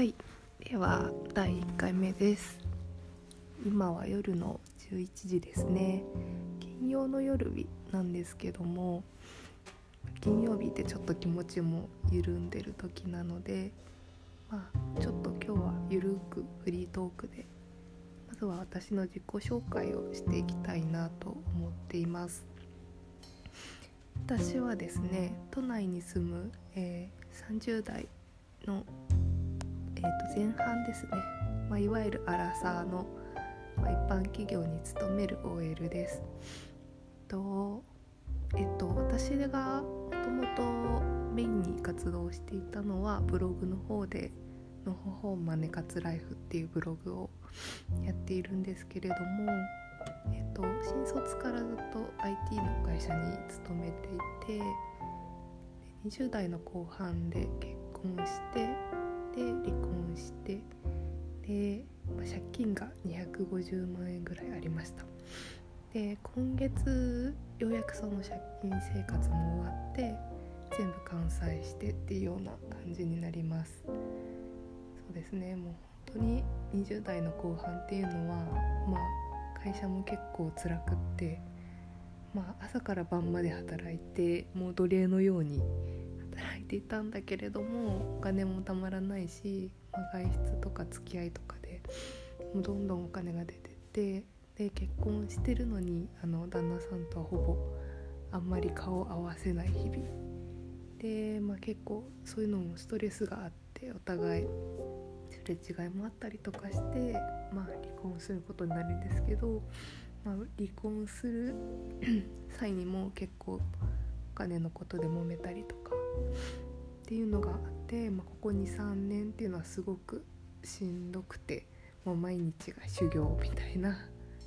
はい。では第1回目です。今は夜の11時ですね。金曜の夜日なんですけども金曜日ってちょっと気持ちも緩んでる時なのでまあちょっと今日はゆるくフリートークでまずは私の自己紹介をしていきたいなと思っています。私はですね都内に住む、えー、30代の、前半ですね、まあ、いわゆるアラサーの、まあ、一般企業に勤める OL です。とえっと私がもともとメインに活動していたのはブログの方で「のほほんまねかつライフ」っていうブログをやっているんですけれども、えっと、新卒からずっと IT の会社に勤めていて20代の後半で結婚してで離婚してで、まあ、借金が250万円ぐらいありました。で今月ようやくその借金生活も終わって全部完済してっていうような感じになります。そうですねもう本当に20代の後半っていうのはまあ会社も結構辛くってまあ朝から晩まで働いてもう奴隷のようにていたんだけれどもお金もたまらないし、まあ、外出とか付き合いとかでもうどんどんお金が出てってで結婚してるのにあの旦那さんとはほぼあんまり顔を合わせない日々。で、まあ、結構そういうのもストレスがあってお互いすれ違いもあったりとかして、まあ、離婚することになるんですけど、まあ、離婚する 際にも結構お金のことで揉めたりとかっていうのがあって、まあ、ここ23年っていうのはすごくしんどくてもう毎日が修行みたいな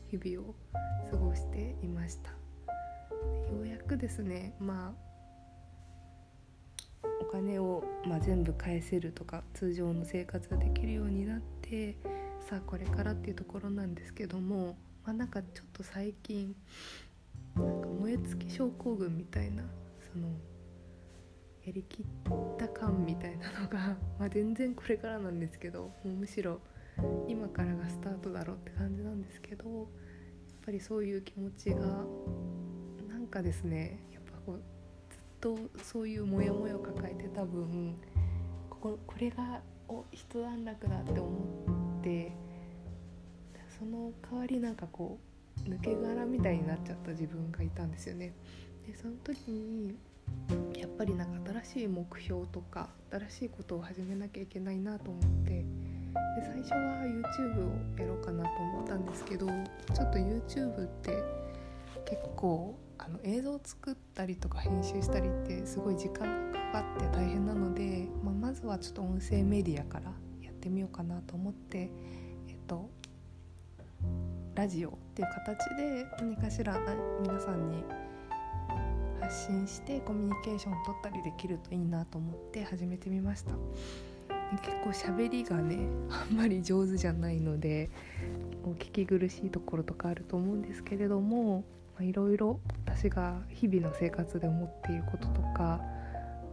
日々を過ごしていました。ようやくですねまあお金を、まあ、全部返せるとか通常の生活ができるようになってさあこれからっていうところなんですけども、まあ、なんかちょっと最近なんか燃え尽き症候群みたいなそのやりきった感みたいなのが、まあ、全然これからなんですけどもうむしろ今からがスタートだろうって感じなんですけどやっぱりそういう気持ちがなんかですねやっぱこうずっとそういうモヤモヤを抱えてた分こここれがお一段落だって思ってその代わりなんかこう抜け殻みたいになっちゃった自分がいたんですよね。でその時にやっぱりなんか新しい目標とか新しいことを始めなきゃいけないなと思ってで最初は YouTube をやろうかなと思ったんですけどちょっと YouTube って結構あの映像を作ったりとか編集したりってすごい時間がかかって大変なので、まあ、まずはちょっと音声メディアからやってみようかなと思ってえっとラジオっていう形で何かしら皆さんに発信してコミュニケーションを取ったりできるといいなと思って始めてみました。結構喋りがねあんまり上手じゃないのでお聞き苦しいところとかあると思うんですけれどもいろいろ私が日々の生活で思っていることとか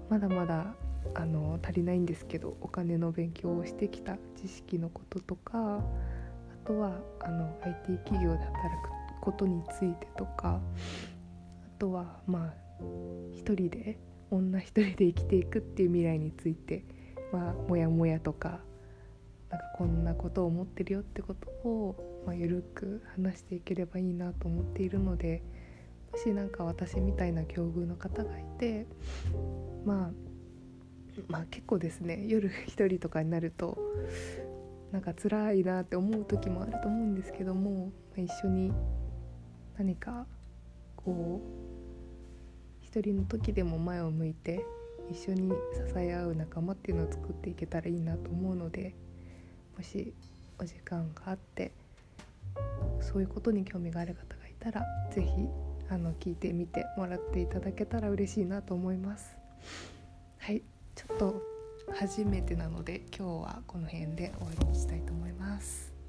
まだまだあの足りないんですけどお金の勉強をしてきた知識のこととかあとはあの IT 企業で働くことについてとかあとはまあ一人で女一人で生きていくっていう未来についてまあモヤモヤとかなんかこんなことを思ってるよってことを、まあ、ゆるく話していければいいなと思っているのでもし何か私みたいな境遇の方がいてまあまあ結構ですね夜一人とかになるとなんか辛いなって思う時もあると思うんですけども、まあ、一緒に何かこう一人の時でも前を向いて一緒に支え合う仲間っていうのを作っていけたらいいなと思うのでもしお時間があってそういうことに興味がある方がいたら是非あの聞いてみてもらっていただけたら嬉しいなと思います。はいちょっと初めてなので今日はこの辺で終わりにしたいと思います。